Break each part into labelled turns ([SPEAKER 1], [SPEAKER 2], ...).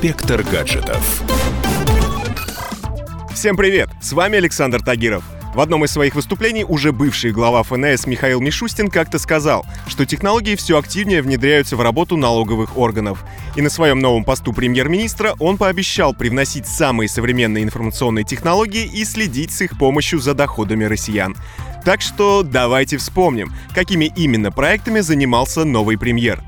[SPEAKER 1] Инспектор гаджетов.
[SPEAKER 2] Всем привет! С вами Александр Тагиров. В одном из своих выступлений уже бывший глава ФНС Михаил Мишустин как-то сказал, что технологии все активнее внедряются в работу налоговых органов. И на своем новом посту премьер-министра он пообещал привносить самые современные информационные технологии и следить с их помощью за доходами россиян. Так что давайте вспомним, какими именно проектами занимался новый премьер.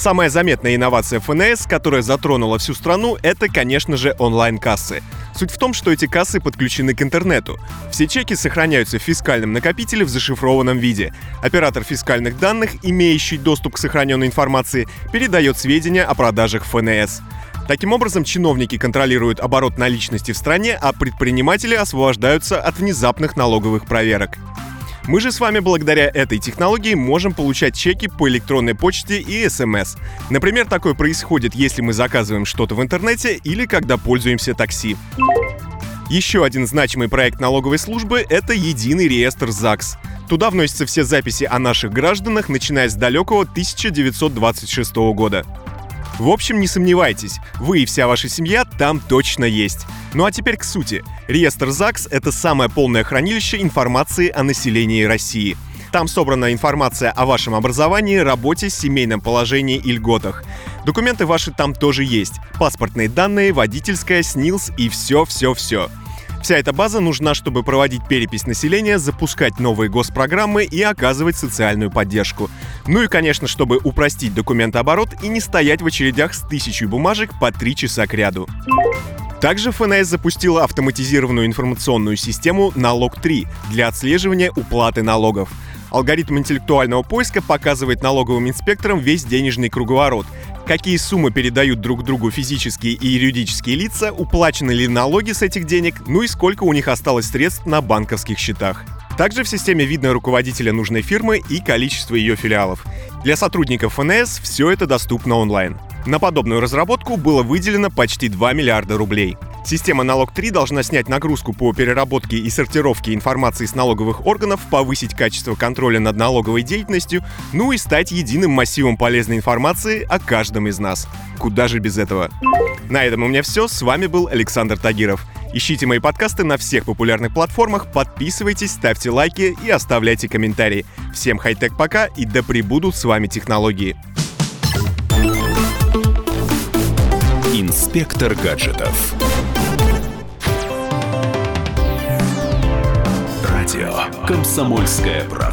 [SPEAKER 2] Самая заметная инновация ФНС, которая затронула всю страну, это, конечно же, онлайн-кассы. Суть в том, что эти кассы подключены к интернету. Все чеки сохраняются в фискальном накопителе в зашифрованном виде. Оператор фискальных данных, имеющий доступ к сохраненной информации, передает сведения о продажах ФНС. Таким образом, чиновники контролируют оборот наличности в стране, а предприниматели освобождаются от внезапных налоговых проверок. Мы же с вами благодаря этой технологии можем получать чеки по электронной почте и смс. Например, такое происходит, если мы заказываем что-то в интернете или когда пользуемся такси. Еще один значимый проект налоговой службы — это единый реестр ЗАГС. Туда вносятся все записи о наших гражданах, начиная с далекого 1926 года. В общем, не сомневайтесь, вы и вся ваша семья там точно есть. Ну а теперь к сути. Реестр ЗАГС — это самое полное хранилище информации о населении России. Там собрана информация о вашем образовании, работе, семейном положении и льготах. Документы ваши там тоже есть. Паспортные данные, водительская, СНИЛС и все-все-все. Вся эта база нужна, чтобы проводить перепись населения, запускать новые госпрограммы и оказывать социальную поддержку. Ну и, конечно, чтобы упростить документооборот и не стоять в очередях с тысячей бумажек по три часа к ряду. Также ФНС запустила автоматизированную информационную систему «Налог-3» для отслеживания уплаты налогов. Алгоритм интеллектуального поиска показывает налоговым инспекторам весь денежный круговорот, какие суммы передают друг другу физические и юридические лица, уплачены ли налоги с этих денег, ну и сколько у них осталось средств на банковских счетах. Также в системе видно руководителя нужной фирмы и количество ее филиалов. Для сотрудников ФНС все это доступно онлайн. На подобную разработку было выделено почти 2 миллиарда рублей. Система «Налог-3» должна снять нагрузку по переработке и сортировке информации с налоговых органов, повысить качество контроля над налоговой деятельностью, ну и стать единым массивом полезной информации о каждом из нас. Куда же без этого? На этом у меня все. С вами был Александр Тагиров. Ищите мои подкасты на всех популярных платформах, подписывайтесь, ставьте лайки и оставляйте комментарии. Всем хай-тек пока и да пребудут с вами технологии.
[SPEAKER 1] Инспектор гаджетов. «Комсомольская правда».